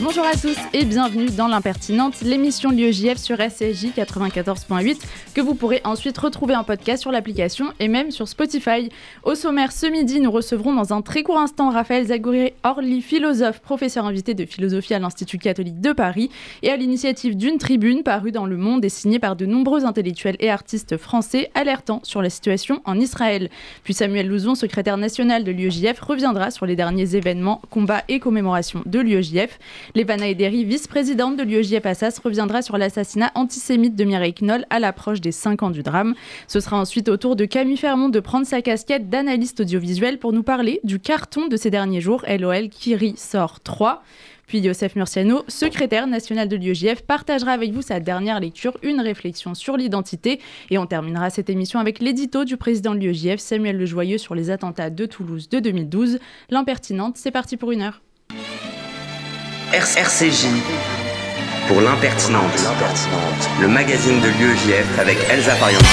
Bonjour à tous et bienvenue dans l'impertinente, l'émission de l'UEJF sur SCJ 94.8 que vous pourrez ensuite retrouver en podcast sur l'application et même sur Spotify. Au sommaire ce midi, nous recevrons dans un très court instant Raphaël Zagouri Orly, philosophe, professeur invité de philosophie à l'Institut catholique de Paris et à l'initiative d'une tribune parue dans Le Monde et signée par de nombreux intellectuels et artistes français alertant sur la situation en Israël. Puis Samuel Louzon, secrétaire national de l'UEJF, reviendra sur les derniers événements, combats et commémorations de l'UEJF. Levana Ederi, vice-présidente de l'UEJF Assas, reviendra sur l'assassinat antisémite de Mireille Knoll à l'approche des 5 ans du drame. Ce sera ensuite au tour de Camille Fermont de prendre sa casquette d'analyste audiovisuel pour nous parler du carton de ces derniers jours, LOL Kiri sort 3. Puis Youssef Murciano, secrétaire national de l'UEJF, partagera avec vous sa dernière lecture, une réflexion sur l'identité. Et on terminera cette émission avec l'édito du président de l'UEJF, Samuel Lejoyeux, sur les attentats de Toulouse de 2012. L'impertinente, c'est parti pour une heure. RCJ pour l'impertinente, le magazine de l'UEJF avec Elsa Pariento.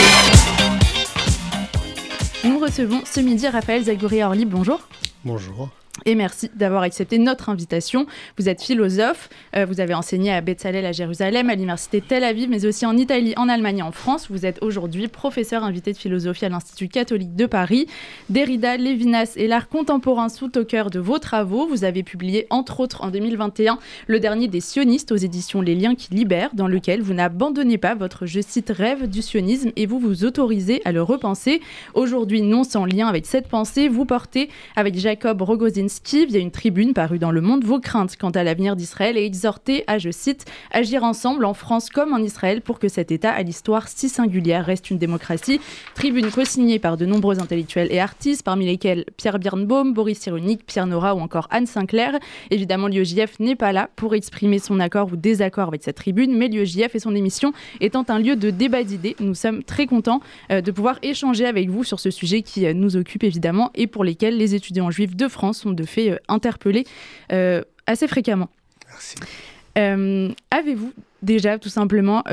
Nous recevons ce midi Raphaël Zagouri-Orly. Bonjour. Bonjour et merci d'avoir accepté notre invitation. Vous êtes philosophe, euh, vous avez enseigné à Betzalel à Jérusalem, à l'université Tel Aviv, mais aussi en Italie, en Allemagne en France. Vous êtes aujourd'hui professeur invité de philosophie à l'Institut catholique de Paris. Derrida, Lévinas et l'art contemporain sont au cœur de vos travaux. Vous avez publié entre autres en 2021 le dernier des sionistes aux éditions Les Liens qui libèrent, dans lequel vous n'abandonnez pas votre, je cite, rêve du sionisme et vous vous autorisez à le repenser. Aujourd'hui, non sans lien avec cette pensée, vous portez avec Jacob Rogozin via une tribune parue dans Le Monde vos craintes quant à l'avenir d'Israël et exhorter à, je cite, agir ensemble en France comme en Israël pour que cet État à l'histoire si singulière reste une démocratie. Tribune co-signée par de nombreux intellectuels et artistes, parmi lesquels Pierre Birnbaum, Boris Cyrulnik, Pierre Nora ou encore Anne Sinclair. Évidemment, l'UEJF n'est pas là pour exprimer son accord ou désaccord avec cette tribune, mais l'UEJF et son émission étant un lieu de débat d'idées, nous sommes très contents euh, de pouvoir échanger avec vous sur ce sujet qui euh, nous occupe évidemment et pour lesquels les étudiants juifs de France sont de fait euh, interpeller euh, assez fréquemment. Merci. Euh, avez-vous déjà tout simplement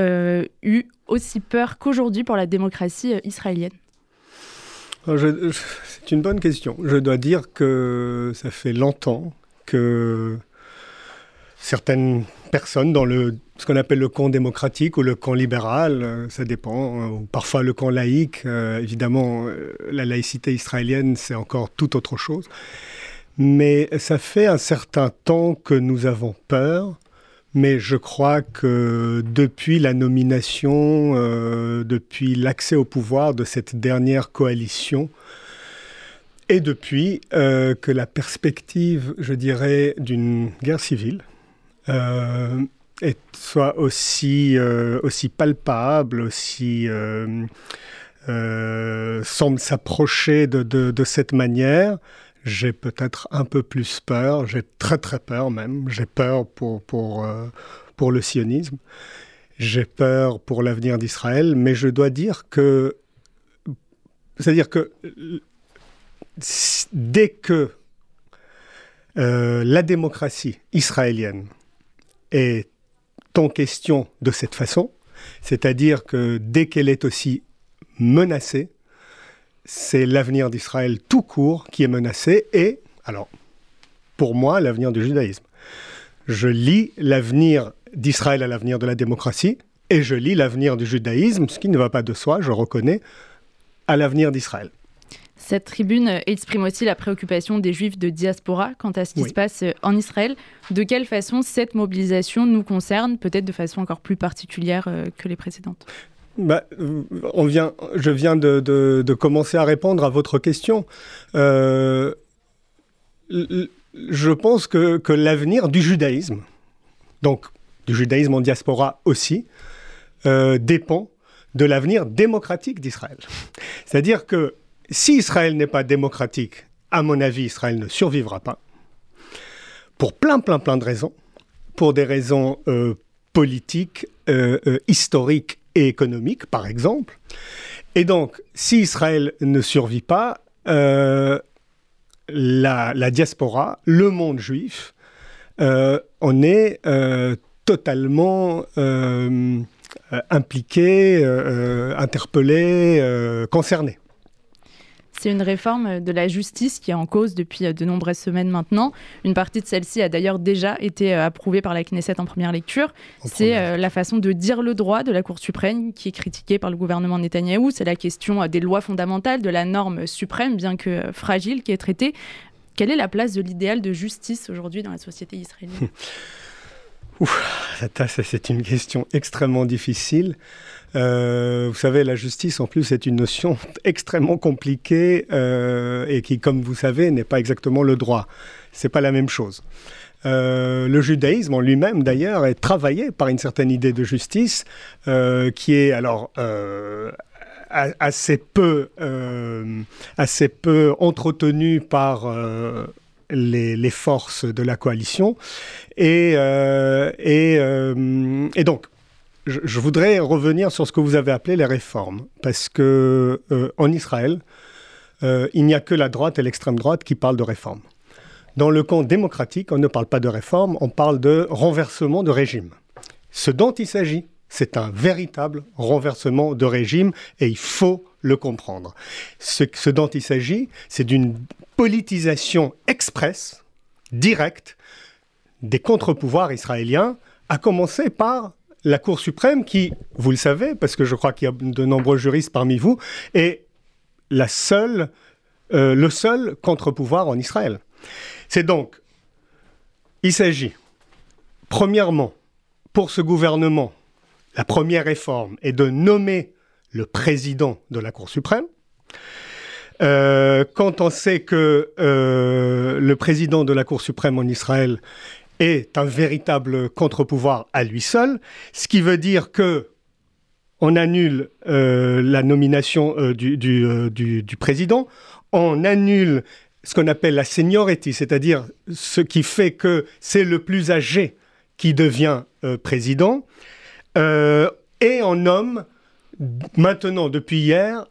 eu aussi peur qu'aujourd'hui pour la démocratie israélienne? C'est une bonne question. Je dois dire que ça fait longtemps que certaines personnes dans le, ce qu'on appelle le camp démocratique ou le camp libéral, ça dépend, ou parfois le camp laïque, évidemment la laïcité israélienne c'est encore tout autre chose, mais ça fait un certain temps que nous avons peur, mais je crois que depuis la nomination, euh, depuis l'accès au pouvoir de cette dernière coalition, et depuis euh, que la perspective, je dirais, d'une guerre civile euh, soit aussi, palpable, aussi semble s'approcher de, de, cette manière, j'ai peut-être un peu plus peur, j'ai très très peur même, j'ai peur pour, pour, euh, pour le sionisme, j'ai peur pour l'avenir d'Israël, mais je dois dire que, c'est-à-dire que dès que euh, la démocratie israélienne est en question de cette façon, c'est-à-dire que dès qu'elle est aussi menacée, c'est l'avenir d'Israël tout court qui est menacé et, alors, pour moi, l'avenir du judaïsme. Je lis l'avenir d'Israël à l'avenir de la démocratie et je lis l'avenir du judaïsme, ce qui ne va pas de soi, je reconnais, à l'avenir d'Israël. Cette tribune exprime aussi la préoccupation des juifs de diaspora quant à ce qui se passe en Israël. De quelle façon cette mobilisation nous concerne, peut-être de façon encore plus particulière euh, que les précédentes? Bah, on vient, je viens de, commencer à répondre à votre question. Euh, je pense que, l'avenir du judaïsme, donc du judaïsme en diaspora aussi, euh, dépend de l'avenir démocratique d'Israël. C'est-à-dire que si Israël n'est pas démocratique, à mon avis, Israël ne survivra pas, pour plein, plein, plein de raisons, pour des raisons euh, politiques, historiques et économique, par exemple. Et donc, si Israël ne survit pas, euh, la, diaspora, le monde juif, euh, on est euh, totalement impliqués, interpellés, concernés. C'est une réforme de la justice qui est en cause depuis euh, de nombreuses semaines maintenant. Une partie de celle-ci a d'ailleurs déjà été euh, approuvée par la Knesset en première lecture. C'est euh, la façon de dire le droit de la Cour suprême qui est critiquée par le gouvernement Netanyahou. C'est la question des lois fondamentales, de la norme suprême, bien que fragile, qui est traitée. Quelle est la place de l'idéal de justice aujourd'hui dans la société israélienne? C'est une question extrêmement difficile. Euh, vous savez, la justice, en plus, est une notion extrêmement compliquée euh, et qui, comme vous savez, n'est pas exactement le droit. C'est pas la même chose. Euh, le judaïsme en lui-même, d'ailleurs, est travaillé par une certaine idée de justice qui est alors assez peu, assez peu entretenue par les, forces de la coalition. Et, et, et donc, je, voudrais revenir sur ce que vous avez appelé les réformes, parce que euh, en Israël, euh, il n'y a que la droite et l'extrême droite qui parlent de réformes. Dans le camp démocratique, on ne parle pas de réforme, on parle de renversement de régime. Ce dont il s'agit, c'est un véritable renversement de régime et il faut le comprendre. Ce, ce dont il s'agit, c'est d'une politisation expresse, directe, des contre-pouvoirs israéliens, à commencer par la Cour suprême qui, vous le savez, parce que je crois qu'il y a de nombreux juristes parmi vous, est euh, le seul contre-pouvoir en Israël. C'est donc, il s'agit, premièrement, pour ce gouvernement, la première réforme est de nommer le président de la Cour suprême. Euh, quand on sait que euh, le président de la Cour suprême en Israël est un véritable contre-pouvoir à lui seul, ce qui veut dire que on annule euh, la nomination euh, euh, du, du, président, on annule ce qu'on appelle la seniority, c'est-à-dire ce qui fait que c'est le plus âgé qui devient président, et on nomme maintenant, depuis hier,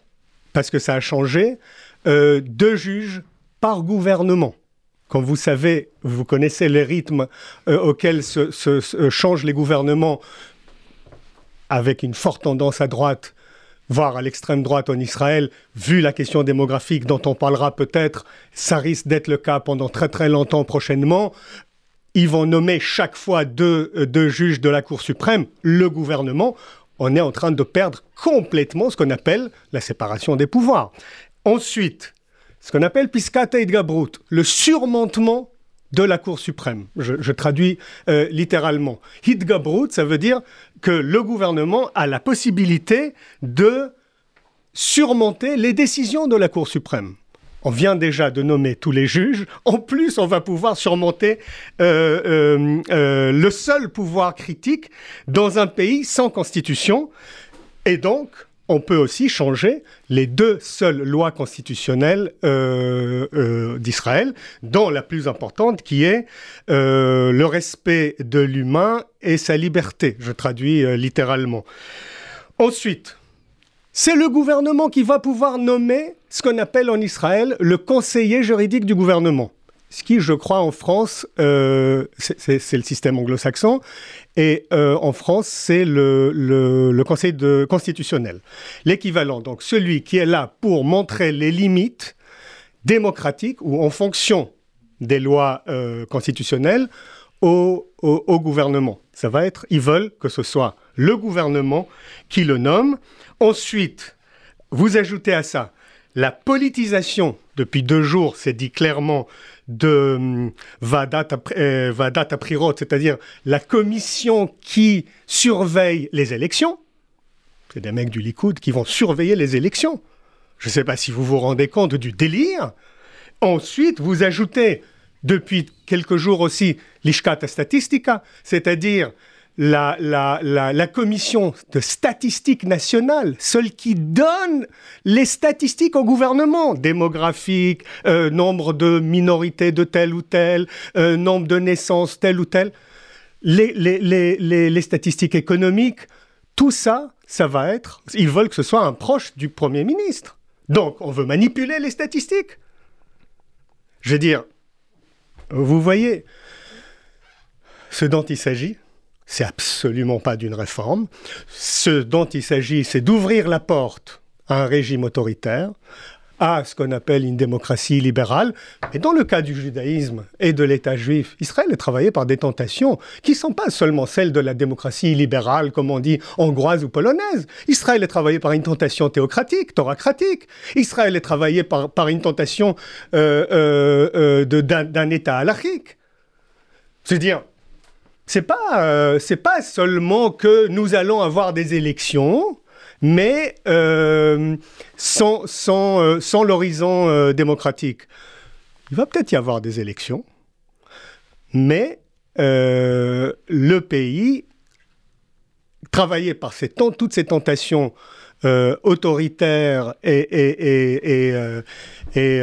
parce que ça a changé, deux juges par gouvernement. Quand vous savez, vous connaissez les rythmes euh, auxquels se, euh, changent les gouvernements avec une forte tendance à droite, voire à l'extrême droite en Israël, vu la question démographique dont on parlera peut-être, ça risque d'être le cas pendant très très longtemps prochainement. Ils vont nommer chaque fois deux, euh, deux juges de la Cour suprême, le gouvernement. On est en train de perdre complètement ce qu'on appelle la séparation des pouvoirs. Ensuite, ce qu'on appelle Piscata et le surmontement de la Cour suprême. Je, traduis euh, littéralement. Hitgabrut, ça veut dire que le gouvernement a la possibilité de surmonter les décisions de la Cour suprême. On vient déjà de nommer tous les juges. En plus, on va pouvoir surmonter euh, euh, le seul pouvoir critique dans un pays sans constitution. Et donc, on peut aussi changer les deux seules lois constitutionnelles euh, euh, d'Israël, dont la plus importante qui est euh, le respect de l'humain et sa liberté. Je traduis littéralement. Ensuite, c'est le gouvernement qui va pouvoir nommer ce qu'on appelle en Israël le conseiller juridique du gouvernement ce qui, je crois, en France, euh, c'est le système anglo-saxon, et euh, en France, c'est le, Conseil constitutionnel. L'équivalent, donc celui qui est là pour montrer les limites démocratiques ou en fonction des lois euh, constitutionnelles au, au, gouvernement. Ça va être, ils veulent que ce soit le gouvernement qui le nomme. Ensuite, vous ajoutez à ça la politisation, depuis deux jours, c'est dit clairement, de hum, Vadat, euh, Aprirot, c'est-à-dire la commission qui surveille les élections. C'est des mecs du Likoud qui vont surveiller les élections. Je ne sais pas si vous vous rendez compte du délire. Ensuite, vous ajoutez depuis quelques jours aussi l'Ishkata Statistica, c'est-à-dire la, commission de statistiques nationales, celle qui donne les statistiques au gouvernement, démographique, euh, nombre de minorités de telle ou telle, euh, nombre de naissances telle ou telle, les, les, statistiques économiques, tout ça, ça va être, ils veulent que ce soit un proche du Premier ministre. Donc, on veut manipuler les statistiques. Je veux dire, vous voyez, ce dont il s'agit, c'est absolument pas d'une réforme. Ce dont il s'agit, c'est d'ouvrir la porte à un régime autoritaire, à ce qu'on appelle une démocratie libérale. Mais dans le cas du judaïsme et de l'État juif, Israël est travaillé par des tentations qui ne sont pas seulement celles de la démocratie libérale, comme on dit, hongroise ou polonaise. Israël est travaillé par une tentation théocratique, thoracratique. Israël est travaillé par, une tentation euh, euh, euh, d'un État halachique. C'est-à-dire, c'est pas, c'est pas seulement que nous allons avoir des élections mais euh, sans, sans, euh, sans l'horizon euh, démocratique. Il va peut-être y avoir des élections, mais le pays, travaillé par ces, toutes ces tentations autoritaires et, et, et,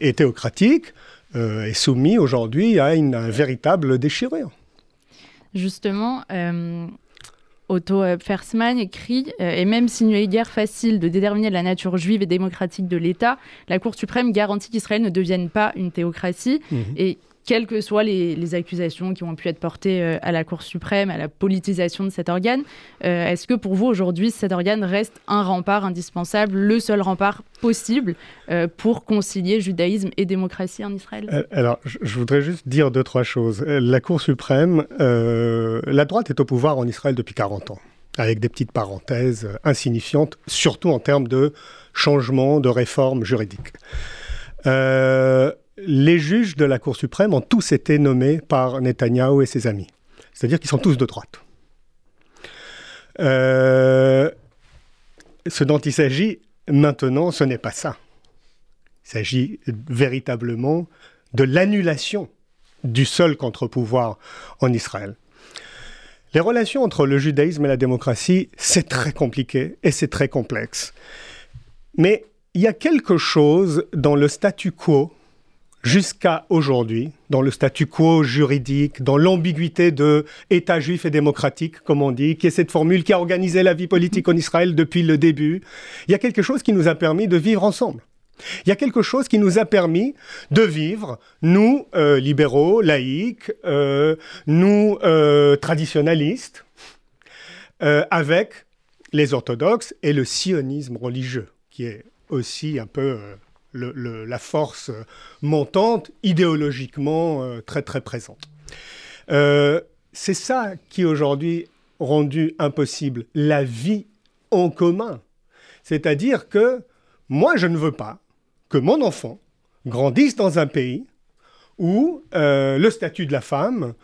et théocratiques, est soumis aujourd'hui à une, un véritable déchirure. Justement, Otto euh, Fersman écrit euh, Et même s'il n'est guère facile de déterminer la nature juive et démocratique de l'État, la Cour suprême garantit qu'Israël ne devienne pas une théocratie. Mhm. Et quelles que soient les, accusations qui ont pu être portées euh, à la Cour suprême, à la politisation de cet organe, euh, est-ce que pour vous aujourd'hui cet organe reste un rempart indispensable, le seul rempart possible euh, pour concilier judaïsme et démocratie en Israël? Alors, je voudrais juste dire deux, trois choses. La Cour suprême, la droite est au pouvoir en Israël depuis 40 ans avec des petites parenthèses insignifiantes, surtout en termes de changement, de réforme juridique. Euh, les juges de la Cour suprême ont tous été nommés par Netanyahou et ses amis. C'est-à-dire qu'ils sont tous de droite. Euh, ce dont il s'agit maintenant, ce n'est pas ça. Il s'agit véritablement de l'annulation du seul contre-pouvoir en Israël. Les relations entre le judaïsme et la démocratie, c'est très compliqué et c'est très complexe. Mais il y a quelque chose dans le statu quo jusqu'à aujourd'hui, dans le statu quo juridique, dans l'ambiguïté de État juif et démocratique, comme on dit, qui est cette formule qui a organisé la vie politique en Israël depuis le début, il y a quelque chose qui nous a permis de vivre ensemble. Il y a quelque chose qui nous a permis de vivre, nous, euh, libéraux, laïcs, euh, nous, euh, traditionnalistes, avec les orthodoxes et le sionisme religieux, qui est aussi un peu la force montante, idéologiquement euh, très très présente. Euh, c'est ça qui aujourd'hui rendu impossible la vie en commun. C'est-à-dire que moi, je ne veux pas que mon enfant grandisse dans un pays où euh, le statut de la femme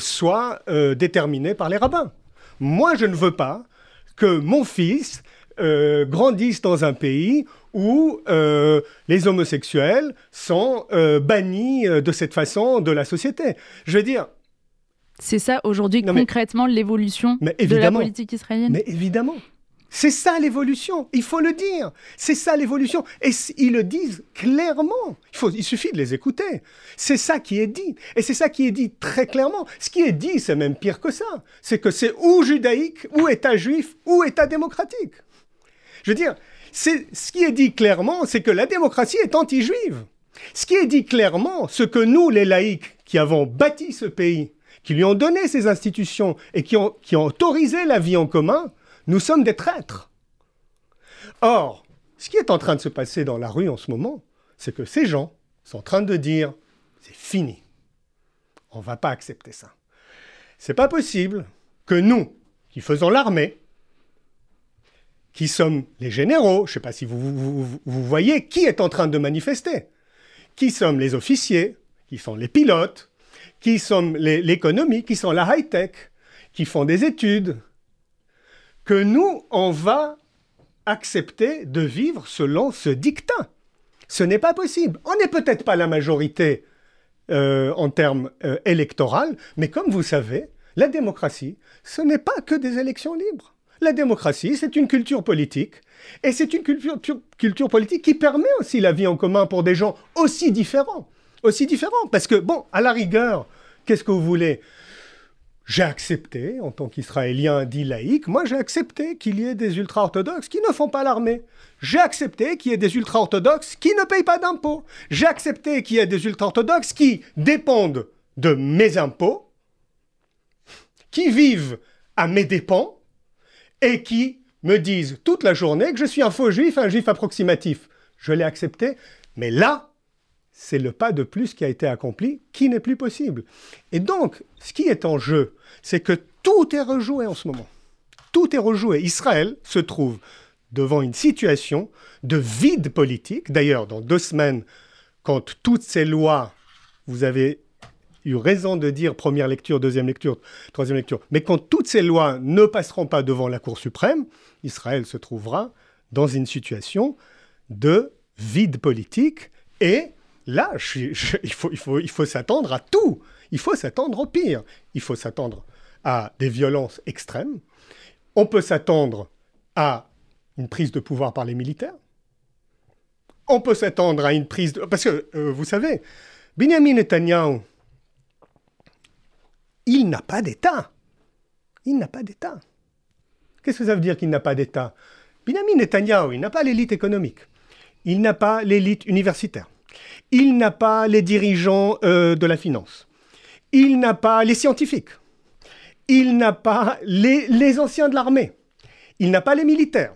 soit déterminé par les rabbins. Moi, je ne veux pas que mon fils grandisse dans un pays où euh, les homosexuels sont euh, bannis euh, de cette façon de la société. Je veux dire... C'est ça aujourd'hui concrètement l'évolution de la politique israélienne Mais évidemment. C'est ça l'évolution, il faut le dire. C'est ça l'évolution. Et ils le disent clairement. Il, faut, il suffit de les écouter. C'est ça qui est dit. Et c'est ça qui est dit très clairement. Ce qui est dit, c'est même pire que ça. C'est que c'est ou judaïque, ou État juif, ou État démocratique. Je veux dire, ce qui est dit clairement, c'est que la démocratie est anti-juive. Ce qui est dit clairement, ce que nous, les laïcs, qui avons bâti ce pays, qui lui ont donné ces institutions et qui ont, qui ont autorisé la vie en commun, nous sommes des traîtres. Or, ce qui est en train de se passer dans la rue en ce moment, c'est que ces gens sont en train de dire c'est fini. On ne va pas accepter ça. C'est pas possible que nous, qui faisons l'armée, qui sommes les généraux, je ne sais pas si vous, vous, voyez qui est en train de manifester, qui sommes les officiers, qui sont les pilotes, qui sommes l'économie, qui sont la high-tech, qui font des études, que nous, on va accepter de vivre selon ce dictat. Ce n'est pas possible. On n'est peut-être pas la majorité euh, en termes euh, électoraux, mais comme vous savez, la démocratie, ce n'est pas que des élections libres. La démocratie, c'est une culture politique. Et c'est une culture, politique qui permet aussi la vie en commun pour des gens aussi différents. Aussi différents. Parce que, bon, à la rigueur, qu'est-ce que vous voulez? J'ai accepté, en tant qu'Israélien dit laïque, moi j'ai accepté qu'il y ait des ultra-orthodoxes qui ne font pas l'armée. J'ai accepté qu'il y ait des ultra-orthodoxes qui ne payent pas d'impôts. J'ai accepté qu'il y ait des ultra-orthodoxes qui dépendent de mes impôts qui vivent à mes dépens et qui me disent toute la journée que je suis un faux juif, un juif approximatif. Je l'ai accepté, mais là, c'est le pas de plus qui a été accompli, qui n'est plus possible. Et donc, ce qui est en jeu, c'est que tout est rejoué en ce moment. Tout est rejoué. Israël se trouve devant une situation de vide politique. D'ailleurs, dans deux semaines, quand toutes ces lois, vous avez eu raison de dire première lecture, deuxième lecture, troisième lecture, mais quand toutes ces lois ne passeront pas devant la Cour suprême, Israël se trouvera dans une situation de vide politique et là, il faut, il faut, il faut s'attendre à tout. Il faut s'attendre au pire. Il faut s'attendre à des violences extrêmes. On peut s'attendre à une prise de pouvoir par les militaires. On peut s'attendre à une prise de... Parce que, euh, vous savez, Benjamin Netanyahu, il n'a pas d'État. Il n'a pas d'État. Qu'est-ce que ça veut dire qu'il n'a pas d'État Benjamin Netanyahu, il n'a pas l'élite économique. Il n'a pas l'élite universitaire. Il n'a pas les dirigeants euh, de la finance. Il n'a pas les scientifiques. Il n'a pas les, les anciens de l'armée. Il n'a pas les militaires.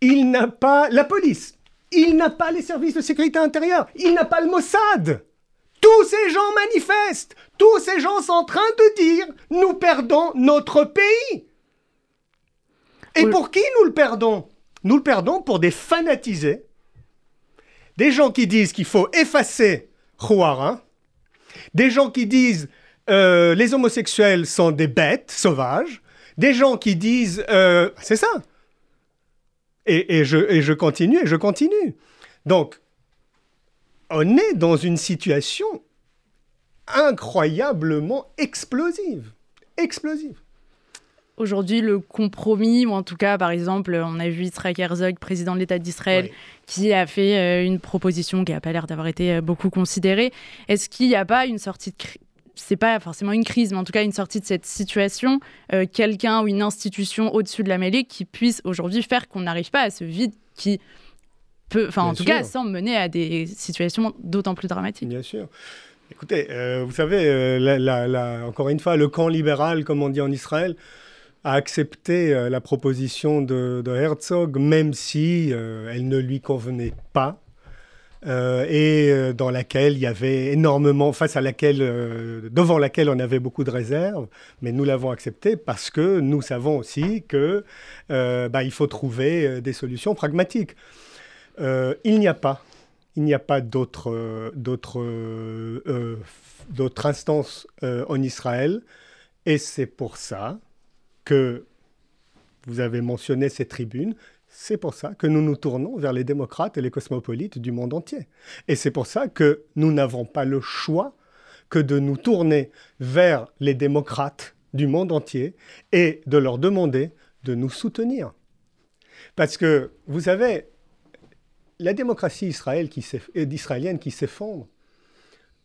Il n'a pas la police. Il n'a pas les services de sécurité intérieure. Il n'a pas le Mossad. Tous ces gens manifestent. Tous ces gens sont en train de dire nous perdons notre pays. Et pour qui nous le perdons? Nous le perdons pour des fanatisés, des gens qui disent qu'il faut effacer Juara, des gens qui disent euh, les homosexuels sont des bêtes sauvages, des gens qui disent euh, c'est ça. Et, et, je, et je continue et je continue. Donc, on est dans une situation incroyablement explosive. Explosive. Aujourd'hui, le compromis, ou en tout cas, par exemple, on a vu Israël Herzog, président de l'État d'Israël, qui a fait euh, une proposition qui n'a pas l'air d'avoir été euh, beaucoup considérée. Est-ce qu'il n'y a pas une sortie de crise c'est pas forcément une crise, mais en tout cas une sortie de cette situation, euh, quelqu'un ou une institution au-dessus de la mêlée qui puisse aujourd'hui faire qu'on n'arrive pas à ce vide qui peut, enfin en tout cas, semble mener à des situations d'autant plus dramatiques. Bien sûr. Écoutez, vous savez, encore une fois, le camp libéral, comme on dit en Israël, a accepté euh, la proposition de, Herzog, même si euh, elle ne lui convenait pas. Euh, et dans laquelle il y avait énormément, face à laquelle, devant laquelle on avait beaucoup de réserves, mais nous l'avons accepté parce que nous savons aussi que bah, il faut trouver des solutions pragmatiques. Il n'y a pas, il n'y a pas d'autres, d'autres, d'autres instances en Israël, et c'est pour ça que vous avez mentionné ces tribunes, c'est pour ça que nous nous tournons vers les démocrates et les cosmopolites du monde entier. Et c'est pour ça que nous n'avons pas le choix que de nous tourner vers les démocrates du monde entier et de leur demander de nous soutenir. Parce que, vous savez, la démocratie israélienne qui s'effondre,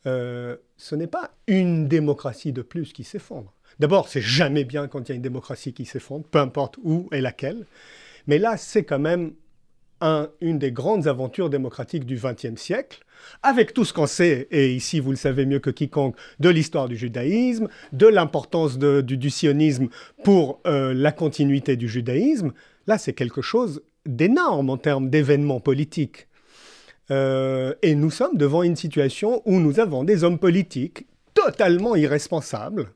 euh, ce n'est pas une démocratie de plus qui s'effondre. D'abord, c'est jamais bien quand il y a une démocratie qui s'effondre, peu importe où et laquelle. Mais là, c'est quand même une des grandes aventures démocratiques du XXe siècle, avec tout ce qu'on sait, et ici vous le savez mieux que quiconque, de l'histoire du judaïsme, de l'importance du, sionisme pour euh, la continuité du judaïsme. Là, c'est quelque chose d'énorme en termes d'événements politiques. Euh, et nous sommes devant une situation où nous avons des hommes politiques totalement irresponsables,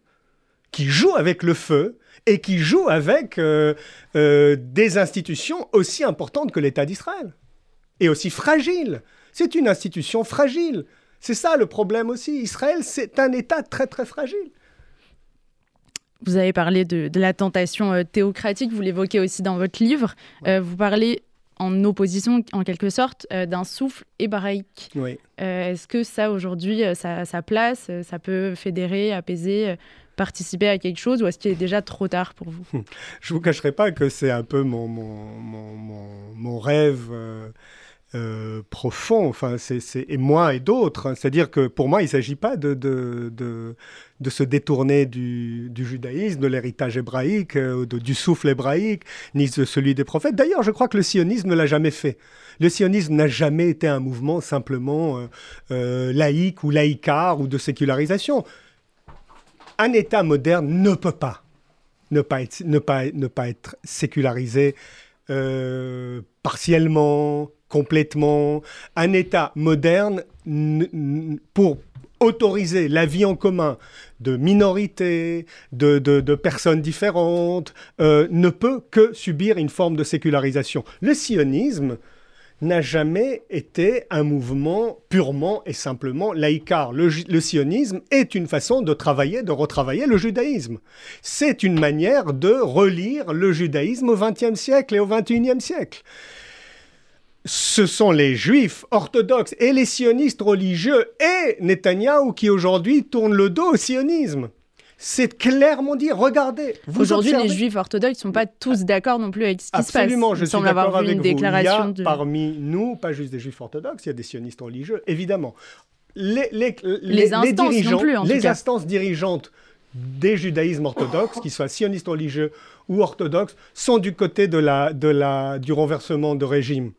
qui joue avec le feu et qui joue avec euh, euh, des institutions aussi importantes que l'État d'Israël et aussi fragiles. C'est une institution fragile. C'est ça le problème aussi. Israël, c'est un État très très fragile. Vous avez parlé de, la tentation euh, théocratique, vous l'évoquez aussi dans votre livre. vous parlez en opposition, en quelque sorte, d'un souffle hébraïque. Oui. Est-ce que ça, aujourd'hui, ça, ça, place, ça peut fédérer, apaiser participer à quelque chose ou est-ce qu'il est déjà trop tard pour vous? Je ne vous cacherai pas que c'est un peu mon, mon, mon, mon rêve euh, euh, profond, enfin, c'est, et moi et d'autres. Hein. C'est-à-dire que pour moi, il ne s'agit pas de, de, de, se détourner du, du judaïsme, de l'héritage hébraïque, euh, du souffle hébraïque, ni de celui des prophètes. D'ailleurs, je crois que le sionisme ne l'a jamais fait. Le sionisme n'a jamais été un mouvement simplement laïque ou laïcard ou de sécularisation un État moderne ne peut pas ne pas être, ne pas, ne pas être sécularisé euh, partiellement, complètement. Un État moderne pour autoriser la vie en commun de minorités, de, personnes différentes, euh, ne peut que subir une forme de sécularisation. Le sionisme, n'a jamais été un mouvement purement et simplement laïcard. Le, sionisme est une façon de travailler, de retravailler le judaïsme. C'est une manière de relire le judaïsme au XXe siècle et au XXIe siècle. Ce sont les juifs orthodoxes et les sionistes religieux et Netanyahou qui aujourd'hui tournent le dos au sionisme. C'est clairement dit. Regardez. Aujourd'hui, les juifs orthodoxes ne sont pas tous d'accord non plus avec ce qui se passe. Absolument, je suis d'accord avec une vous. Déclaration il y a parmi nous, pas juste des juifs orthodoxes, il y a des sionistes religieux, évidemment. Les, les, les, instances dirigeants, plus, en les instances dirigeantes des judaïsmes orthodoxes, qu'ils soient sionistes religieux ou orthodoxes, sont du côté de la, de la, du renversement de régime.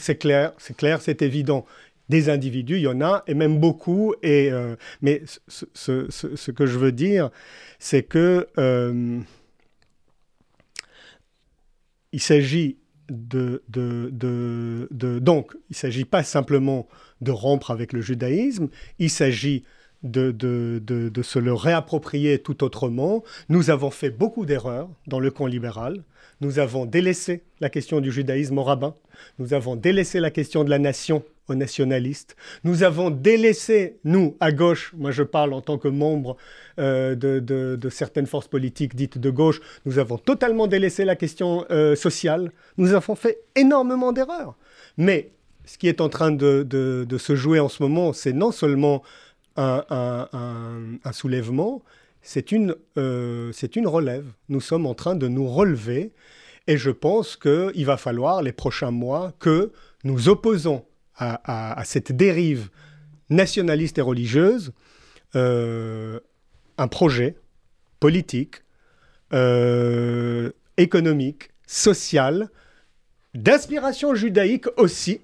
C'est clair, c'est clair, c'est évident des individus, il y en a, et même beaucoup. Euh, mais ce, que je veux dire, c'est que euh, il s'agit de, donc, il s'agit pas simplement de rompre avec le judaïsme, il s'agit de, se le réapproprier tout autrement. Nous avons fait beaucoup d'erreurs dans le camp libéral. Nous avons délaissé la question du judaïsme au rabbin. Nous avons délaissé la question de la nation nationalistes. Nous avons délaissé, nous, à gauche, moi je parle en tant que membre euh, de, certaines forces politiques dites de gauche, nous avons totalement délaissé la question euh, sociale. Nous avons fait énormément d'erreurs. Mais ce qui est en train de, se jouer en ce moment, c'est non seulement un, soulèvement, c'est une, euh, c'est une relève. Nous sommes en train de nous relever et je pense qu'il va falloir les prochains mois que nous opposons à, cette dérive nationaliste et religieuse euh, un projet politique, euh, économique, social, d'inspiration judaïque aussi,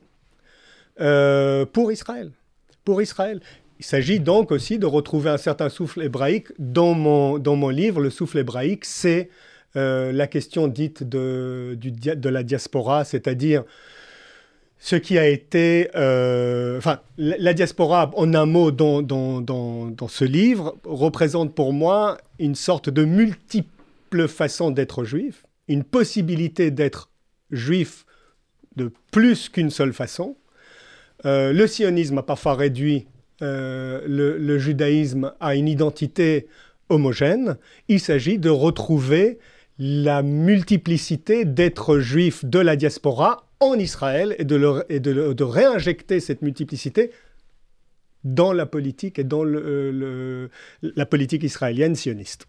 pour Israël. Pour Israël. Il s'agit donc aussi de retrouver un certain souffle hébraïque. Dans mon, dans mon livre, le souffle hébraïque, c'est la question dite de, du, de la diaspora, c'est-à-dire ce qui a été... Euh, enfin, la diaspora, en un mot, dans, dans, dans, ce livre, représente pour moi une sorte de multiple façon d'être juif, une possibilité d'être juif de plus qu'une seule façon. Euh, le sionisme a parfois réduit euh, le, judaïsme à une identité homogène. Il s'agit de retrouver la multiplicité d'êtres juifs de la diaspora en Israël et, de, réinjecter cette multiplicité dans la politique et dans le, la politique israélienne sioniste.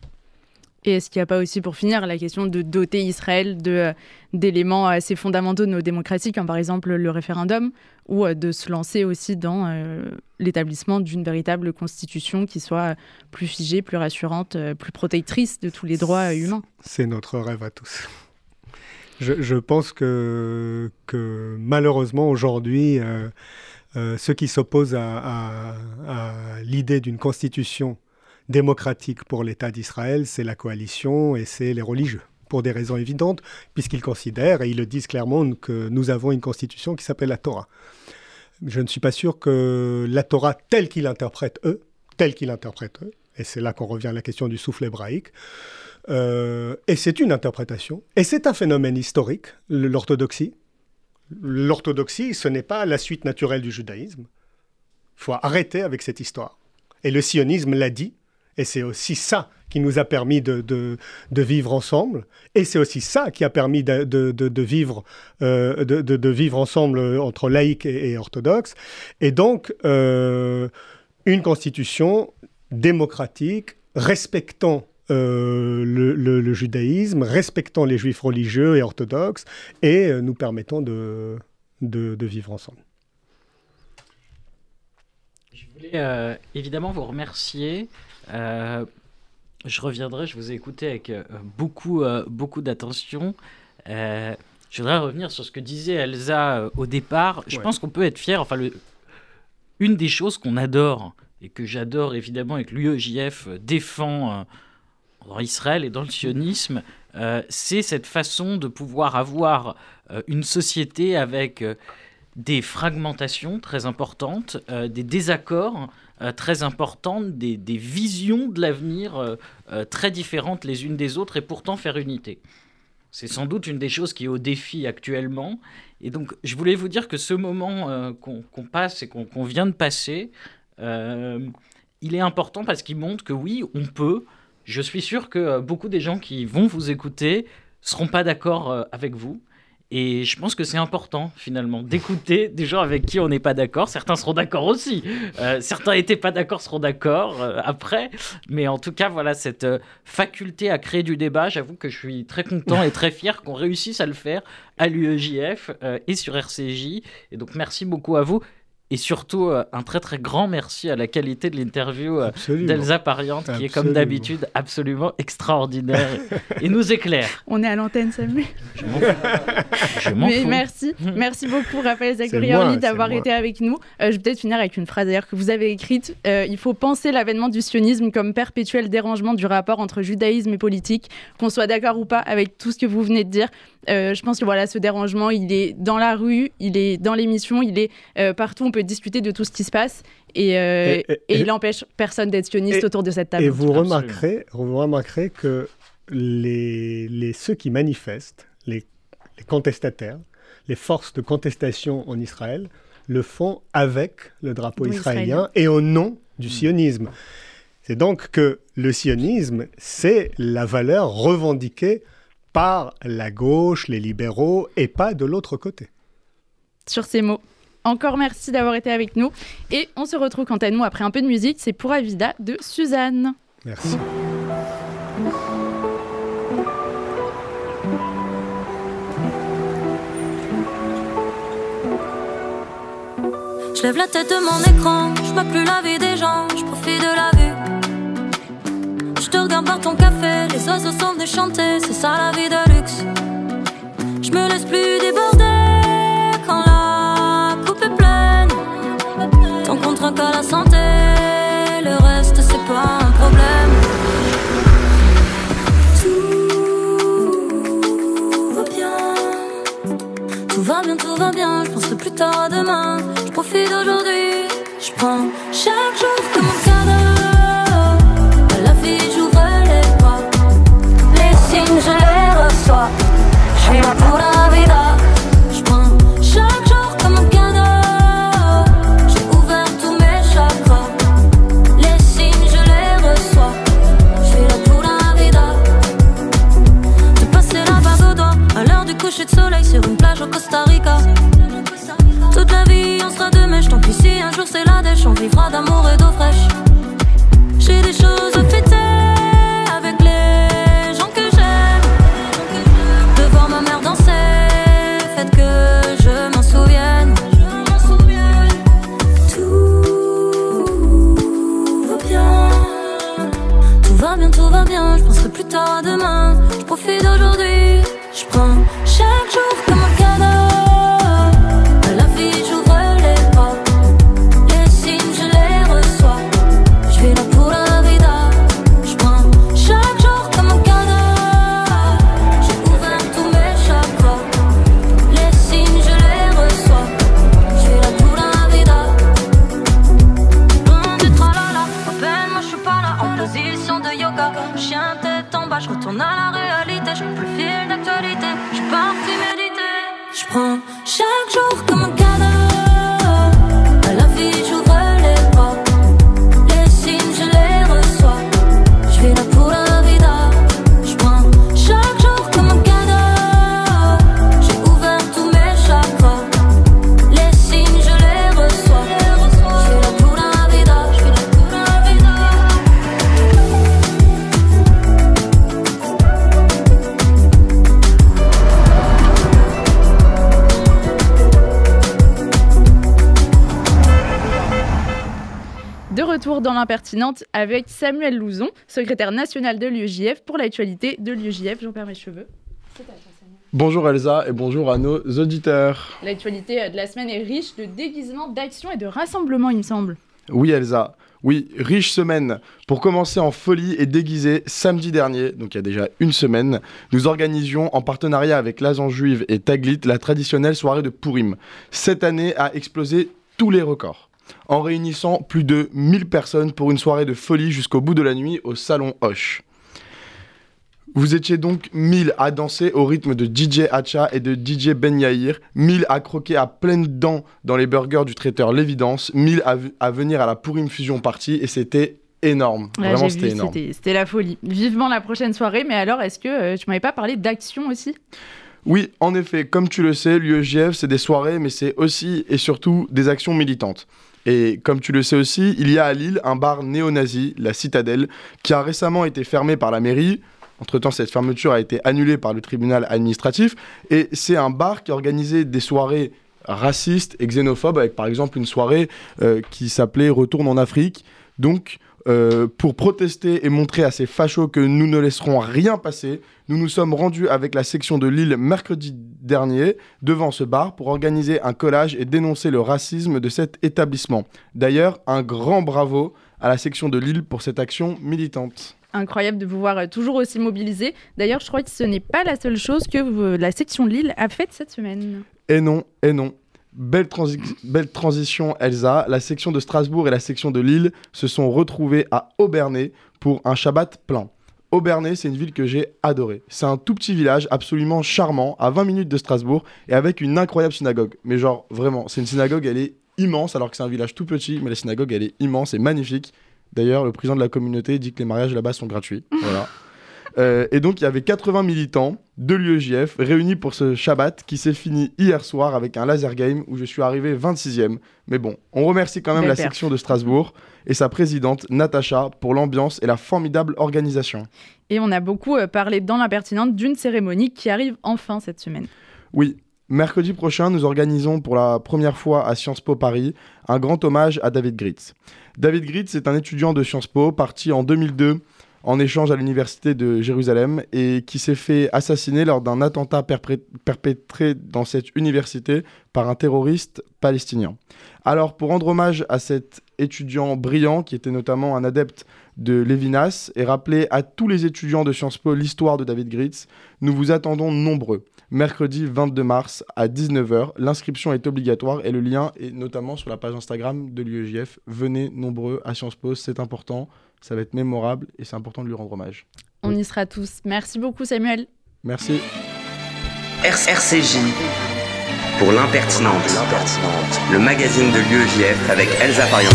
Et est-ce qu'il n'y a pas aussi, pour finir, la question de doter Israël de, d'éléments assez fondamentaux de nos démocraties, comme par exemple le référendum, ou euh, de se lancer aussi dans euh, l'établissement d'une véritable constitution qui soit plus figée, plus rassurante, euh, plus protectrice de tous les droits humains? C'est notre rêve à tous. Je, pense que, malheureusement aujourd'hui, euh, euh, ceux qui s'opposent à, l'idée d'une constitution démocratique pour l'État d'Israël, c'est la coalition et c'est les religieux pour des raisons évidentes, puisqu'ils considèrent, et ils le disent clairement, que nous avons une constitution qui s'appelle la Torah. Je ne suis pas sûr que la Torah, telle qu'ils l'interprètent eux, telle qu'ils l'interprètent eux, et c'est là qu'on revient à la question du souffle hébraïque, euh, et c'est une interprétation. Et c'est un phénomène historique, l'orthodoxie. L'orthodoxie, ce n'est pas la suite naturelle du judaïsme. Il faut arrêter avec cette histoire. Et le sionisme l'a dit, et c'est aussi ça qui nous a permis de, vivre ensemble, et c'est aussi ça qui a permis de, vivre, euh, de, vivre ensemble entre laïcs et, orthodoxes. Et donc, euh, une constitution démocratique, respectant euh, le, judaïsme, respectant les juifs religieux et orthodoxes, et nous permettant de, vivre ensemble. Je voulais évidemment vous remercier. Je reviendrai, je vous ai écouté avec beaucoup, beaucoup d'attention. je voudrais revenir sur ce que disait Elsa au départ. Je pense qu'on peut être fier. Enfin, le, une des choses qu'on adore et que j'adore évidemment et que l'UEJF défend dans Israël et dans le sionisme, c'est cette façon de pouvoir avoir une société avec des fragmentations très importantes, des désaccords très importantes, des, des, visions de l'avenir très différentes les unes des autres et pourtant faire unité. C'est sans doute une des choses qui est au défi actuellement. Et donc, je voulais vous dire que ce moment euh, qu'on passe et qu'on vient de passer, euh, il est important parce qu'il montre que oui, on peut. Je suis sûr que euh, beaucoup des gens qui vont vous écouter seront pas d'accord avec vous. Et je pense que c'est important finalement d'écouter des gens avec qui on n'est pas d'accord. Certains seront d'accord aussi. Euh, certains n'étaient pas d'accord, seront d'accord euh, après. Mais en tout cas, voilà, cette euh, faculté à créer du débat, j'avoue que je suis très content et très fier qu'on réussisse à le faire à l'UEJF et sur RCJ. Et donc merci beaucoup à vous. Et surtout, euh, un très très grand merci à la qualité de l'interview euh, d'Elsa Pariante, qui est comme d'habitude absolument extraordinaire et nous éclaire. On est à l'antenne, Samuel. Je m'en fous. merci, merci beaucoup Raphaël Zacharioli d'avoir été avec nous. Euh, je vais peut-être finir avec une phrase d'ailleurs que vous avez écrite. il faut penser l'avènement du sionisme comme perpétuel dérangement du rapport entre judaïsme et politique, qu'on soit d'accord ou pas avec tout ce que vous venez de dire. je pense que voilà, ce dérangement, il est dans la rue, il est dans l'émission, il est partout. On peut discuter de tout ce qui se passe et, euh, il n'empêche personne d'être sioniste autour de cette table. Et vous remarquerez, vous remarquerez que les, les, ceux qui manifestent, les, les contestataires, les forces de contestation en Israël, le font avec le drapeau israélien, et au nom du sionisme. C'est donc que le sionisme, c'est la valeur revendiquée par la gauche, les libéraux, et pas de l'autre côté. Sur ces mots. Encore merci d'avoir été avec nous. Et on se retrouve quant à nous après un peu de musique. C'est pour Avida de Suzanne. Merci. Je lève la tête de mon écran, je vois plus la vie des gens, je profite de la vue. Je te regarde par ton café, les oiseaux sont venus chanter, c'est ça la vie de luxe. Je me laisse plus déborder. Va bien. Je penserai plus tard à demain. Je profite d'aujourd'hui, je prends chaque jour une plage au Costa Rica. Toute la vie, on sera deux mèches. Tant pis si un jour c'est la dèche, on vivra d'amour et d'eau fraîche. J'ai des choses à fêter avec les gens que j'aime. De voir ma mère danser, faites que je m'en souvienne. Tout va bien, tout va bien, tout va bien. Je penserai plus tard à demain. Je profite d'aujourd'hui, De retour dans l'impertinente avec Samuel Louzon, secrétaire national de l'UEJF pour l'actualité de l'UEJF. J'en perds mes cheveux. Bonjour Elsa et bonjour à nos auditeurs. L'actualité de la semaine est riche de déguisements, d'actions et de rassemblements, il me semble. Oui, Elsa. Oui, riche semaine. Pour commencer en folie et déguisé, samedi dernier, donc il y a déjà une semaine, nous organisions en partenariat avec l'Agence Juive et Taglit la traditionnelle soirée de Purim. Cette année a explosé tous les records, en réunissant plus de 1000 personnes pour une soirée de folie jusqu'au bout de la nuit au Salon Hoche. Vous étiez donc 1000 à danser au rythme de DJ Hacha et de DJ Ben Yair, 1000 à croquer à pleines dents dans les burgers du traiteur L'Évidence, 1000 à, à venir à la Pourim Fusion Party et c'était énorme. Vraiment, c'était énorme. C'était la folie. Vivement la prochaine soirée, mais alors est-ce que euh, tu m'avais pas parlé d'action aussi? Oui, en effet, comme tu le sais, l'UEJF c'est des soirées, mais c'est aussi et surtout des actions militantes. Et comme tu le sais aussi, il y a à Lille un bar néo-nazi, la Citadelle, qui a récemment été fermé par la mairie entre-temps, cette fermeture a été annulée par le tribunal administratif. Et c'est un bar qui organisait des soirées racistes et xénophobes, avec par exemple une soirée euh, qui s'appelait Retourne en Afrique. Donc, euh, pour protester et montrer à ces fachos que nous ne laisserons rien passer, nous nous sommes rendus avec la section de Lille mercredi dernier devant ce bar pour organiser un collage et dénoncer le racisme de cet établissement. D'ailleurs, un grand bravo à la section de Lille pour cette action militante incroyable de vous voir euh, toujours aussi mobilisé. D'ailleurs, je crois que ce n'est pas la seule chose que la section Lille a faite cette semaine. Et non, et non. Belle, transition, Elsa. La section de Strasbourg et la section de Lille se sont retrouvées à Aubernay pour un Shabbat plein. Aubernay, c'est une ville que j'ai adorée. C'est un tout petit village absolument charmant, à 20 minutes de Strasbourg, et avec une incroyable synagogue. Mais genre, vraiment, c'est une synagogue, elle est immense, alors que c'est un village tout petit, mais la synagogue, elle est immense et magnifique. D'ailleurs, le président de la communauté dit que les mariages là-bas sont gratuits. voilà. Euh, et donc, il y avait 80 militants de l'UEJF réunis pour ce Shabbat qui s'est fini hier soir avec un laser game où je suis arrivé 26e. Mais bon, on remercie quand même la section de Strasbourg et sa présidente Natacha pour l'ambiance et la formidable organisation. Et on a beaucoup euh, parlé dans l'impertinente d'une cérémonie qui arrive enfin cette semaine. Oui, Mercredi prochain, nous organisons pour la première fois à Sciences Po Paris un grand hommage à David Gritz. David Gritz est un étudiant de Sciences Po parti en 2002 en échange à l'université de Jérusalem et qui s'est fait assassiner lors d'un attentat perpétré dans cette université par un terroriste palestinien. Alors pour rendre hommage à cet étudiant brillant qui était notamment un adepte de Lévinas et rappeler à tous les étudiants de Sciences Po l'histoire de David Gritz, nous vous attendons nombreux mercredi 22 mars à 19h. L'inscription est obligatoire et le lien est notamment sur la page Instagram de l'UEJF. Venez nombreux à Sciences Po, c'est important, ça va être mémorable et c'est important de lui rendre hommage. On y sera tous. Merci beaucoup Samuel. Merci. RCJ pour l'impertinente, le magazine de l'UEJF avec Elsa Pariente.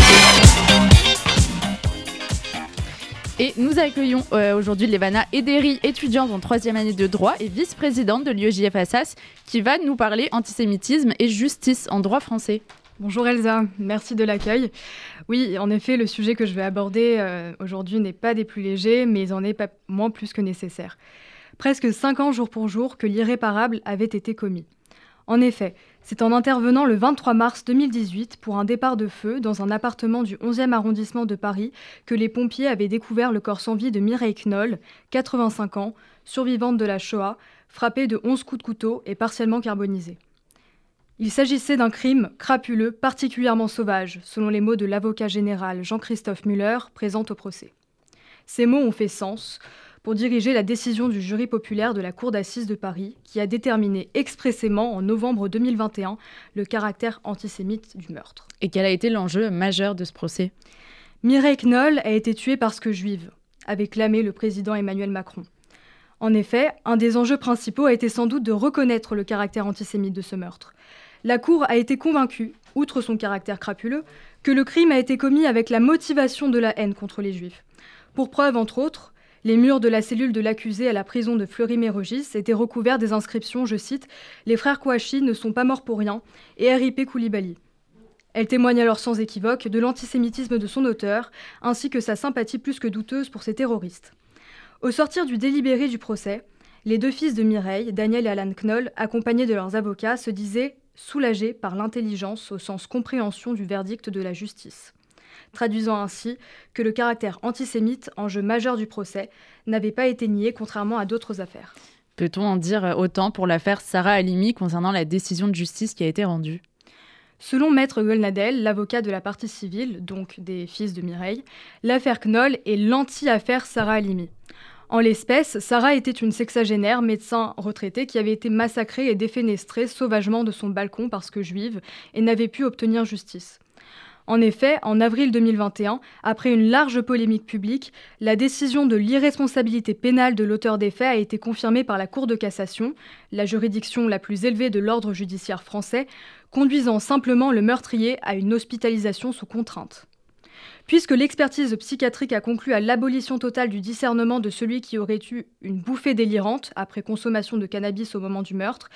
Et nous accueillons euh, aujourd'hui Levana Ederi, étudiante en troisième année de droit et vice-présidente de l'UEJF Assas, qui va nous parler antisémitisme et justice en droit français. Bonjour Elsa, merci de l'accueil. Oui, en effet, le sujet que je vais aborder euh, aujourd'hui n'est pas des plus légers, mais il en est pas moins plus que nécessaire. Presque cinq ans jour pour jour que l'irréparable avait été commis. En effet, c'est en intervenant le 23 mars 2018 pour un départ de feu dans un appartement du 11e arrondissement de Paris que les pompiers avaient découvert le corps sans vie de Mireille Knoll, 85 ans, survivante de la Shoah, frappée de 11 coups de couteau et partiellement carbonisée. Il s'agissait d'un crime crapuleux, particulièrement sauvage, selon les mots de l'avocat général Jean-Christophe Muller, présent au procès. Ces mots ont fait sens, pour diriger la décision du jury populaire de la Cour d'assises de Paris, qui a déterminé expressément en novembre 2021 le caractère antisémite du meurtre. Et quel a été l'enjeu majeur de ce procès? Mireille Knoll a été tuée parce que juive, avait clamé le président Emmanuel Macron. En effet, un des enjeux principaux a été sans doute de reconnaître le caractère antisémite de ce meurtre. La Cour a été convaincue, outre son caractère crapuleux, que le crime a été commis avec la motivation de la haine contre les juifs. Pour preuve, entre autres, les murs de la cellule de l'accusé à la prison de Fleury-Mérogis étaient recouverts des inscriptions, je cite, Les frères Kouachi ne sont pas morts pour rien et RIP Koulibaly. Elle témoigne alors sans équivoque de l'antisémitisme de son auteur, ainsi que sa sympathie plus que douteuse pour ces terroristes. Au sortir du délibéré du procès, les deux fils de Mireille, Daniel et Alan Knoll, accompagnés de leurs avocats, se disaient soulagés par l'intelligence au sens compréhension du verdict de la justice traduisant ainsi que le caractère antisémite, enjeu majeur du procès, n'avait pas été nié contrairement à d'autres affaires. Peut-on en dire autant pour l'affaire Sarah Halimi concernant la décision de justice qui a été rendue? Selon Maître Golnadel, l'avocat de la partie civile, donc des fils de Mireille, l'affaire Knoll est l'anti-affaire Sarah Halimi. En l'espèce, Sarah était une sexagénaire médecin retraitée qui avait été massacrée et défenestrée sauvagement de son balcon parce que juive et n'avait pu obtenir justice. En effet, en avril 2021, après une large polémique publique, la décision de l'irresponsabilité pénale de l'auteur des faits a été confirmée par la Cour de cassation, la juridiction la plus élevée de l'ordre judiciaire français, conduisant simplement le meurtrier à une hospitalisation sous contrainte. Puisque l'expertise psychiatrique a conclu à l'abolition totale du discernement de celui qui aurait eu une bouffée délirante après consommation de cannabis au moment du meurtre,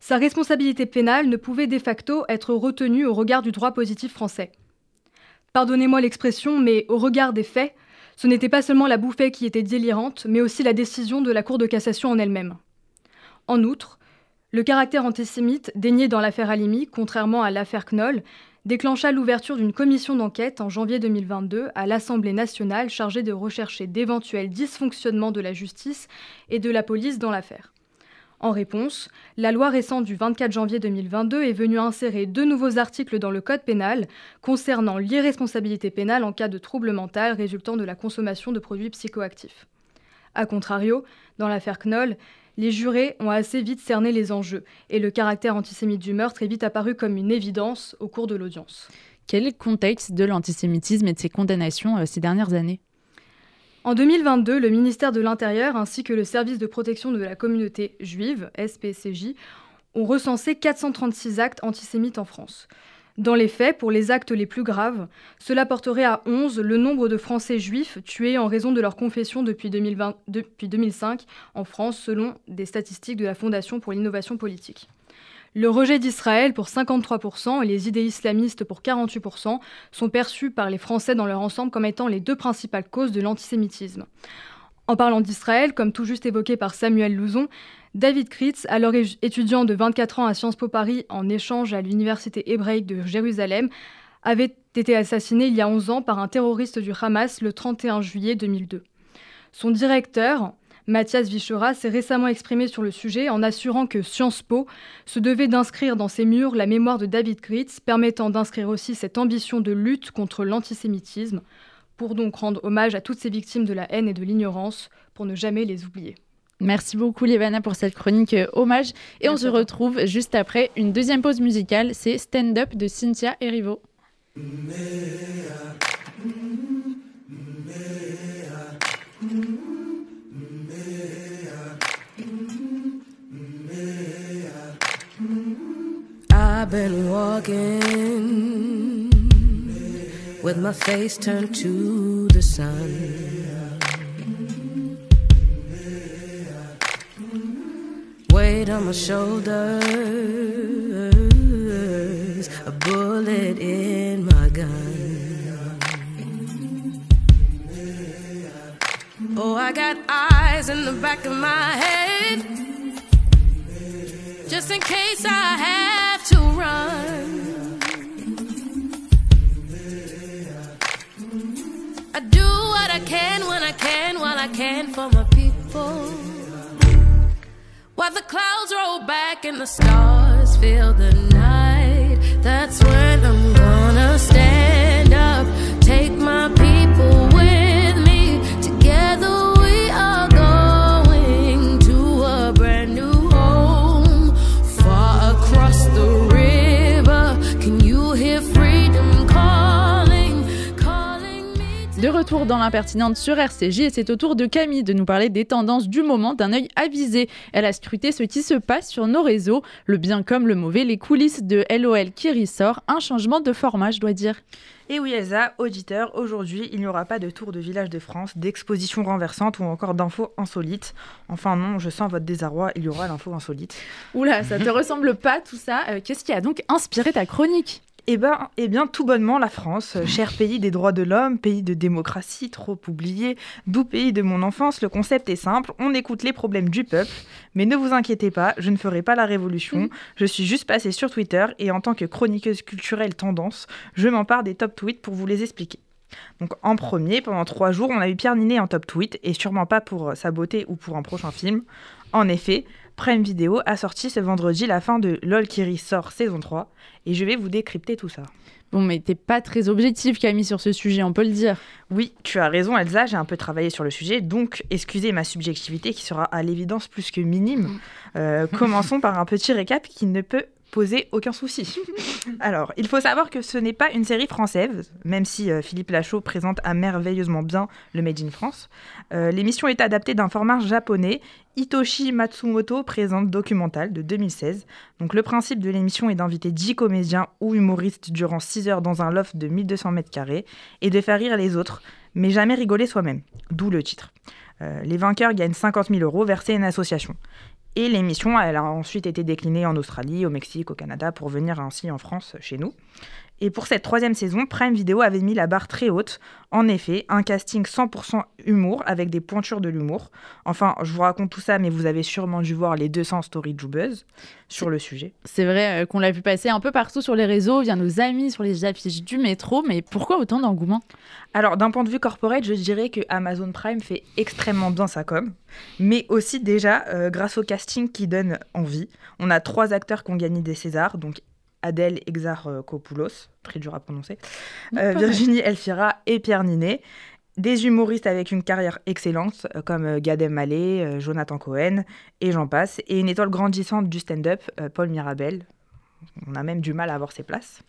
sa responsabilité pénale ne pouvait de facto être retenue au regard du droit positif français. Pardonnez-moi l'expression, mais au regard des faits, ce n'était pas seulement la bouffée qui était délirante, mais aussi la décision de la Cour de cassation en elle-même. En outre, le caractère antisémite dénié dans l'affaire Halimi, contrairement à l'affaire Knoll, déclencha l'ouverture d'une commission d'enquête en janvier 2022 à l'Assemblée nationale chargée de rechercher d'éventuels dysfonctionnements de la justice et de la police dans l'affaire. En réponse, la loi récente du 24 janvier 2022 est venue insérer deux nouveaux articles dans le Code pénal concernant l'irresponsabilité pénale en cas de trouble mental résultant de la consommation de produits psychoactifs. A contrario, dans l'affaire Knoll, les jurés ont assez vite cerné les enjeux, et le caractère antisémite du meurtre est vite apparu comme une évidence au cours de l'audience. Quel est le contexte de l'antisémitisme et de ses condamnations euh, ces dernières années? En 2022, le ministère de l'Intérieur ainsi que le service de protection de la communauté juive, SPCJ, ont recensé 436 actes antisémites en France. Dans les faits, pour les actes les plus graves, cela porterait à 11 le nombre de Français juifs tués en raison de leur confession depuis, 2020, depuis 2005 en France, selon des statistiques de la Fondation pour l'innovation politique. Le rejet d'Israël pour 53% et les idées islamistes pour 48% sont perçus par les Français dans leur ensemble comme étant les deux principales causes de l'antisémitisme. En parlant d'Israël, comme tout juste évoqué par Samuel Louzon, David Kritz, alors étudiant de 24 ans à Sciences Po Paris en échange à l'université hébraïque de Jérusalem, avait été assassiné il y a 11 ans par un terroriste du Hamas le 31 juillet 2002. Son directeur, Mathias Vichora, s'est récemment exprimé sur le sujet en assurant que Sciences Po se devait d'inscrire dans ses murs la mémoire de David Kritz, permettant d'inscrire aussi cette ambition de lutte contre l'antisémitisme, pour donc rendre hommage à toutes ces victimes de la haine et de l'ignorance, pour ne jamais les oublier. Merci beaucoup Lévana pour cette chronique euh, hommage et on se retrouve juste après une deuxième pause musicale, c'est Stand Up de Cynthia Erivo. I've been walking with my face turned to the sun. Weight on my shoulders, a bullet in my gun. Oh, I got eyes in the back of my head, just in case I have to run. I do what I can when I can, while I can for my people. While the clouds roll back and the stars fill the night, that's when I'm gonna stand retour dans l'impertinente sur RCJ et c'est au tour de Camille de nous parler des tendances du moment d'un œil avisé. Elle a scruté ce qui se passe sur nos réseaux, le bien comme le mauvais, les coulisses de LOL qui ressort, un changement de format je dois dire. Et oui Elsa, auditeur, aujourd'hui il n'y aura pas de tour de village de France, d'exposition renversante ou encore d'infos insolites. Enfin non, je sens votre désarroi, il y aura l'info insolite. Oula, ça te ressemble pas tout ça. Euh, Qu'est-ce qui a donc inspiré ta chronique? Eh ben, eh bien, tout bonnement, la France, euh, cher pays des droits de l'homme, pays de démocratie, trop oublié, doux pays de mon enfance, le concept est simple, on écoute les problèmes du peuple, mais ne vous inquiétez pas, je ne ferai pas la révolution, je suis juste passée sur Twitter et en tant que chroniqueuse culturelle tendance, je m'empare des top tweets pour vous les expliquer. Donc en premier, pendant trois jours, on a eu Pierre Ninet en top tweet, et sûrement pas pour euh, sa beauté ou pour un prochain film. En effet, Prime Video a sorti ce vendredi la fin de LOL Kiri sort saison 3 et je vais vous décrypter tout ça. Bon, mais t'es pas très objectif, Camille, sur ce sujet, on peut le dire. Oui, tu as raison Elsa, j'ai un peu travaillé sur le sujet, donc excusez ma subjectivité qui sera à l'évidence plus que minime. Euh, commençons par un petit récap qui ne peut poser aucun souci. Alors, il faut savoir que ce n'est pas une série française, même si euh, Philippe Lachaud présente à merveilleusement bien le Made in France. Euh, L'émission est adaptée d'un format japonais. Hitoshi Matsumoto présente Documental de 2016. Donc, le principe de l'émission est d'inviter 10 comédiens ou humoristes durant 6 heures dans un loft de 1200 mètres carrés et de faire rire les autres, mais jamais rigoler soi-même. D'où le titre. Euh, les vainqueurs gagnent 50 000 euros versés à une association. Et l'émission, elle a ensuite été déclinée en Australie, au Mexique, au Canada, pour venir ainsi en France, chez nous. Et pour cette troisième saison, Prime Video avait mis la barre très haute. En effet, un casting 100% humour avec des pointures de l'humour. Enfin, je vous raconte tout ça, mais vous avez sûrement dû voir les 200 stories de Joubeuse sur le sujet. C'est vrai euh, qu'on l'a vu passer un peu partout sur les réseaux, via nos amis, sur les affiches du métro, mais pourquoi autant d'engouement? Alors, d'un point de vue corporate, je dirais que Amazon Prime fait extrêmement bien sa com, mais aussi déjà euh, grâce au casting qui donne envie. On a trois acteurs qui ont gagné des Césars, donc Adèle Exarchopoulos, très dur à prononcer, euh, Virginie Elfira et Pierre Ninet. Des humoristes avec une carrière excellente, euh, comme euh, Gad Elmaleh, Jonathan Cohen, et j'en passe. Et une étoile grandissante du stand-up, Paul Mirabel. On a même du mal à avoir ses places.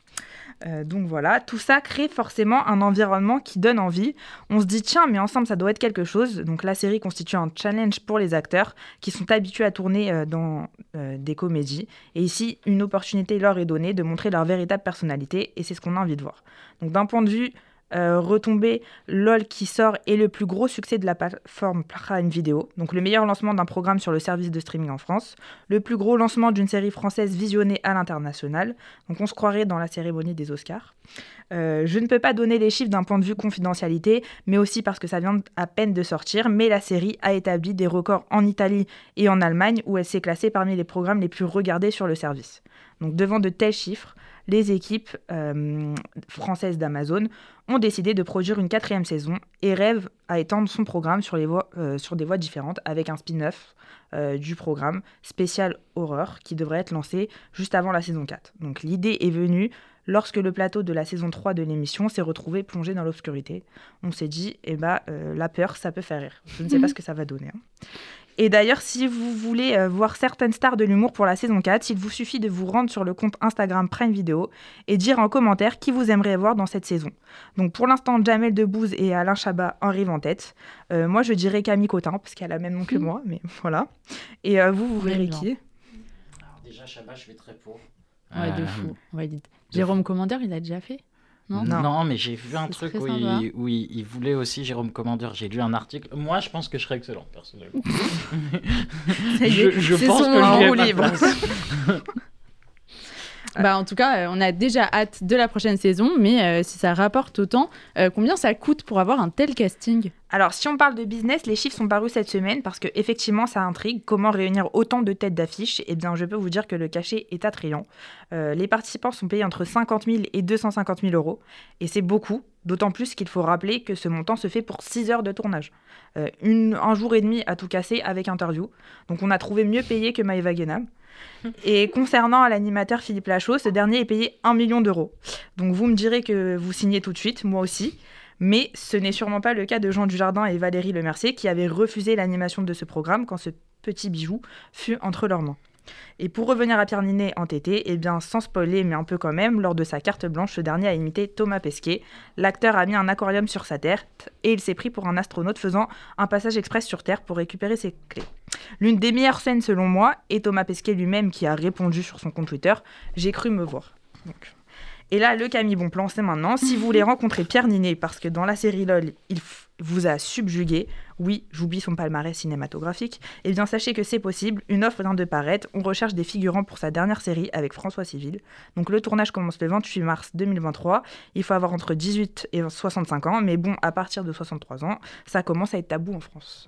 Euh, donc voilà, tout ça crée forcément un environnement qui donne envie. On se dit, tiens, mais ensemble, ça doit être quelque chose. Donc la série constitue un challenge pour les acteurs qui sont habitués à tourner euh, dans euh, des comédies. Et ici, une opportunité leur est donnée de montrer leur véritable personnalité. Et c'est ce qu'on a envie de voir. Donc d'un point de vue euh, retombée, LOL qui sort est le plus gros succès de la plateforme Prime Video, donc le meilleur lancement d'un programme sur le service de streaming en France, le plus gros lancement d'une série française visionnée à l'international, donc on se croirait dans la cérémonie des Oscars. Euh, je ne peux pas donner les chiffres d'un point de vue confidentialité, mais aussi parce que ça vient à peine de sortir, mais la série a établi des records en Italie et en Allemagne où elle s'est classée parmi les programmes les plus regardés sur le service. Donc devant de tels chiffres, les équipes euh, françaises d'Amazon ont décidé de produire une quatrième saison et rêvent à étendre son programme sur, les voies, euh, sur des voies différentes avec un spin-off euh, du programme spécial horreur qui devrait être lancé juste avant la saison 4. Donc l'idée est venue lorsque le plateau de la saison 3 de l'émission s'est retrouvé plongé dans l'obscurité. On s'est dit, eh ben, euh, la peur, ça peut faire rire. Je ne sais pas ce que ça va donner. hein. Et d'ailleurs, si vous voulez euh, voir certaines stars de l'humour pour la saison 4, il vous suffit de vous rendre sur le compte Instagram Prime Video et dire en commentaire qui vous aimeriez voir dans cette saison. Donc pour l'instant, Jamel Debbouze et Alain Chabat arrivent en tête. Euh, moi, je dirais Camille Cotin, parce qu'elle a le même nom que moi, mais voilà. Et euh, vous, vous verrez qui? Alors déjà, Chabat, je vais très pour. Ouais, de fou. Ouais, Jérôme Commandeur, il a déjà fait? Non Non, mais j'ai vu un truc où il, où il- il voulait aussi Jérôme Commandeur. J'ai lu un article. Moi, je pense que je serais excellent, personnellement. Ça y je est, je c'est pense son que je libre. Bah, en tout cas, euh, on a déjà hâte de la prochaine saison, mais euh, si ça rapporte autant, euh, combien ça coûte pour avoir un tel casting? Alors, si on parle de business, les chiffres sont parus cette semaine parce que effectivement, ça intrigue. Comment réunir autant de têtes d'affiche Eh bien, je peux vous dire que le cachet est attrayant. Euh, les participants sont payés entre 50 000 et 250 000 euros, et c'est beaucoup. D'autant plus qu'il faut rappeler que ce montant se fait pour 6 heures de tournage. Euh, une, un jour et demi à tout casser avec interview. Donc, on a trouvé mieux payé que Guénam. Et concernant l'animateur Philippe Lachaud, ce dernier est payé 1 million d'euros. Donc vous me direz que vous signez tout de suite, moi aussi. Mais ce n'est sûrement pas le cas de Jean Dujardin et Valérie Lemercier qui avaient refusé l'animation de ce programme quand ce petit bijou fut entre leurs mains. Et pour revenir à Pierre Ninet entêté, eh bien sans spoiler mais un peu quand même, lors de sa carte blanche, ce dernier a imité Thomas Pesquet. L'acteur a mis un aquarium sur sa tête et il s'est pris pour un astronaute faisant un passage express sur Terre pour récupérer ses clés. L'une des meilleures scènes selon moi est Thomas Pesquet lui-même qui a répondu sur son compte Twitter J'ai cru me voir. Et là, le Camille Bonplan, c'est maintenant. Si vous voulez rencontrer Pierre Ninet, parce que dans la série LOL, il vous a subjugué, oui, j'oublie son palmarès cinématographique, eh bien sachez que c'est possible, une offre vient de paraître, on recherche des figurants pour sa dernière série avec François Civil. Donc le tournage commence le 28 mars 2023, il faut avoir entre 18 et 65 ans, mais bon, à partir de 63 ans, ça commence à être tabou en France.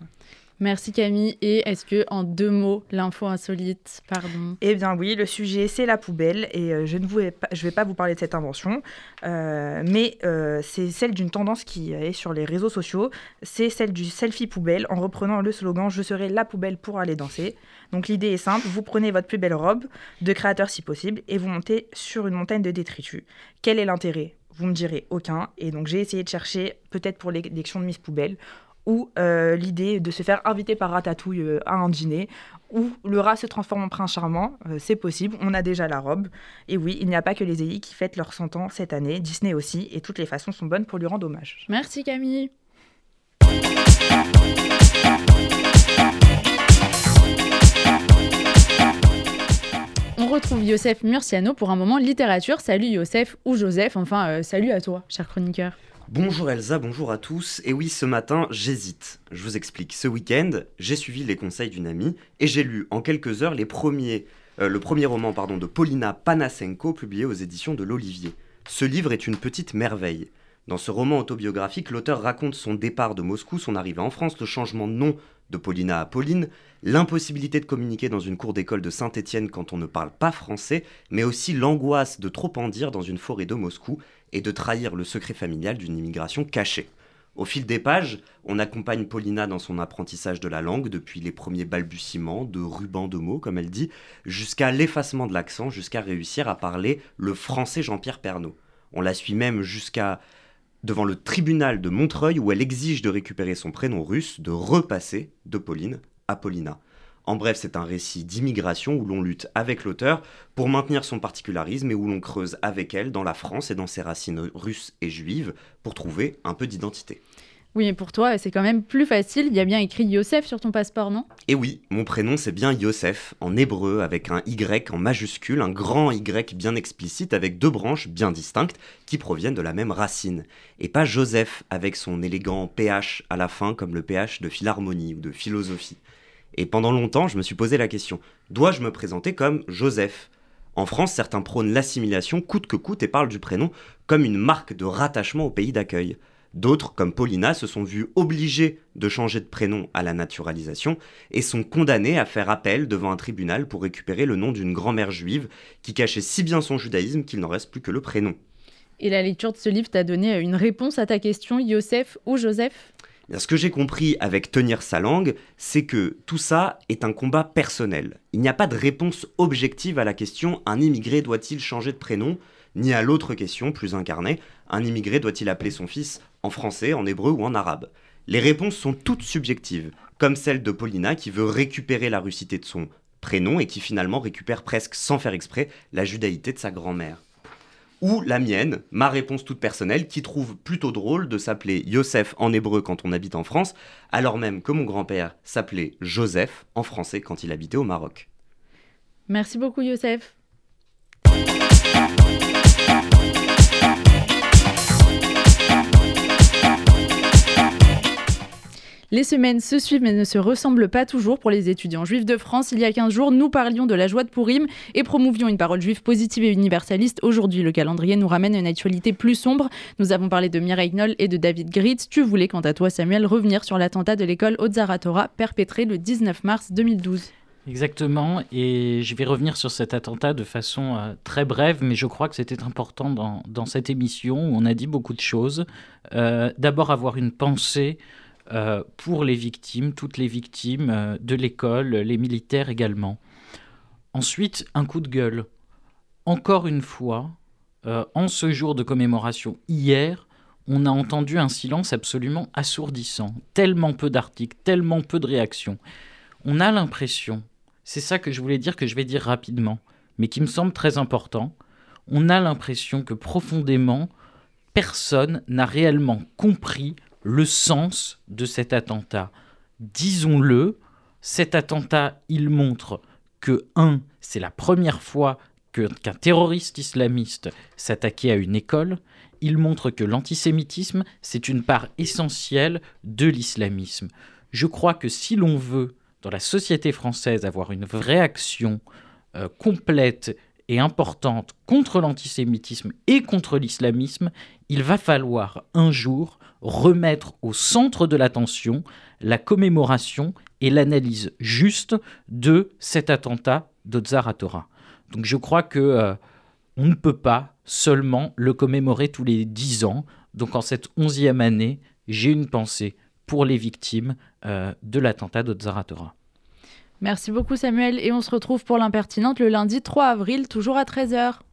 Merci Camille. Et est-ce que, en deux mots, l'info insolite, pardon Eh bien oui, le sujet c'est la poubelle et euh, je ne vais pas, vous parler de cette invention, euh, mais euh, c'est celle d'une tendance qui est sur les réseaux sociaux. C'est celle du selfie poubelle en reprenant le slogan "Je serai la poubelle pour aller danser". Donc l'idée est simple, vous prenez votre plus belle robe de créateur si possible et vous montez sur une montagne de détritus. Quel est l'intérêt? Vous me direz aucun. Et donc j'ai essayé de chercher peut-être pour l'élection de Miss Poubelle ou euh, l'idée de se faire inviter par Ratatouille euh, à un dîner, où le rat se transforme en prince charmant, euh, c'est possible, on a déjà la robe. Et oui, il n'y a pas que les EI qui fêtent leurs 100 ans cette année, Disney aussi, et toutes les façons sont bonnes pour lui rendre hommage. Merci Camille. On retrouve Youssef Murciano pour un moment littérature. Salut Youssef ou Joseph, enfin salut à toi, cher chroniqueur. Bonjour Elsa, bonjour à tous. Et oui, ce matin, j'hésite. Je vous explique. Ce week-end, j'ai suivi les conseils d'une amie et j'ai lu en quelques heures les premiers, euh, le premier roman pardon, de Paulina Panasenko publié aux éditions de l'Olivier. Ce livre est une petite merveille. Dans ce roman autobiographique, l'auteur raconte son départ de Moscou, son arrivée en France, le changement de nom de Paulina à Pauline, l'impossibilité de communiquer dans une cour d'école de Saint-Étienne quand on ne parle pas français, mais aussi l'angoisse de trop en dire dans une forêt de Moscou et de trahir le secret familial d'une immigration cachée. Au fil des pages, on accompagne Paulina dans son apprentissage de la langue, depuis les premiers balbutiements, de rubans de mots, comme elle dit, jusqu'à l'effacement de l'accent, jusqu'à réussir à parler le français Jean-Pierre Pernaud. On la suit même jusqu'à devant le tribunal de Montreuil où elle exige de récupérer son prénom russe, de repasser de Pauline à Paulina. En bref, c'est un récit d'immigration où l'on lutte avec l'auteur pour maintenir son particularisme et où l'on creuse avec elle dans la France et dans ses racines russes et juives pour trouver un peu d'identité. Oui, mais pour toi, c'est quand même plus facile. Il y a bien écrit Youssef sur ton passeport, non? Et oui, mon prénom c'est bien Yosef, en hébreu, avec un Y en majuscule, un grand Y bien explicite, avec deux branches bien distinctes qui proviennent de la même racine. Et pas Joseph, avec son élégant PH à la fin, comme le PH de philharmonie ou de philosophie. Et pendant longtemps, je me suis posé la question dois-je me présenter comme Joseph? En France, certains prônent l'assimilation coûte que coûte et parlent du prénom comme une marque de rattachement au pays d'accueil. D'autres, comme Paulina, se sont vus obligés de changer de prénom à la naturalisation et sont condamnés à faire appel devant un tribunal pour récupérer le nom d'une grand-mère juive qui cachait si bien son judaïsme qu'il n'en reste plus que le prénom. Et la lecture de ce livre t'a donné une réponse à ta question, Youssef ou Joseph? Bien, ce que j'ai compris avec tenir sa langue, c'est que tout ça est un combat personnel. Il n'y a pas de réponse objective à la question un immigré doit-il changer de prénom? Ni à l'autre question, plus incarnée, un immigré doit-il appeler son fils en français, en hébreu ou en arabe? Les réponses sont toutes subjectives, comme celle de Paulina qui veut récupérer la russité de son prénom et qui finalement récupère presque sans faire exprès la judaïté de sa grand-mère. Ou la mienne, ma réponse toute personnelle, qui trouve plutôt drôle de s'appeler Yosef en hébreu quand on habite en France, alors même que mon grand-père s'appelait Joseph en français quand il habitait au Maroc. Merci beaucoup, Youssef. Les semaines se suivent mais ne se ressemblent pas toujours pour les étudiants juifs de France. Il y a 15 jours, nous parlions de la joie de Purim et promouvions une parole juive positive et universaliste. Aujourd'hui, le calendrier nous ramène à une actualité plus sombre. Nous avons parlé de Mireille Knoll et de David Gritz. Tu voulais, quant à toi, Samuel, revenir sur l'attentat de l'école Ozaratora perpétré le 19 mars 2012. Exactement, et je vais revenir sur cet attentat de façon euh, très brève, mais je crois que c'était important dans, dans, cette émission où on a dit beaucoup de choses. Euh, D'abord avoir une pensée euh, pour les victimes, toutes les victimes euh, de l'école, les militaires également. Ensuite, un coup de gueule. Encore une fois, euh, en ce jour de commémoration, hier, on a entendu un silence absolument assourdissant. Tellement peu d'articles, tellement peu de réactions. On a l'impression, c'est ça que je voulais dire, que je vais dire rapidement, mais qui me semble très important, on a l'impression que profondément, personne n'a réellement compris le sens de cet attentat. Disons-le, cet attentat, il montre que, un, c'est la première fois qu'un terroriste islamiste s'attaquait à une école, il montre que l'antisémitisme, c'est une part essentielle de l'islamisme. Je crois que si l'on veut, dans la société française, avoir une vraie action euh, complète et importante contre l'antisémitisme et contre l'islamisme, il va falloir un jour remettre au centre de l'attention la commémoration et l'analyse juste de cet attentat d'Otzar Torah. Donc je crois que euh, on ne peut pas seulement le commémorer tous les dix ans. Donc en cette onzième année, j'ai une pensée pour les victimes euh, de l'attentat d'Otzar Torah. Merci beaucoup Samuel et on se retrouve pour l'impertinente le lundi 3 avril, toujours à 13h.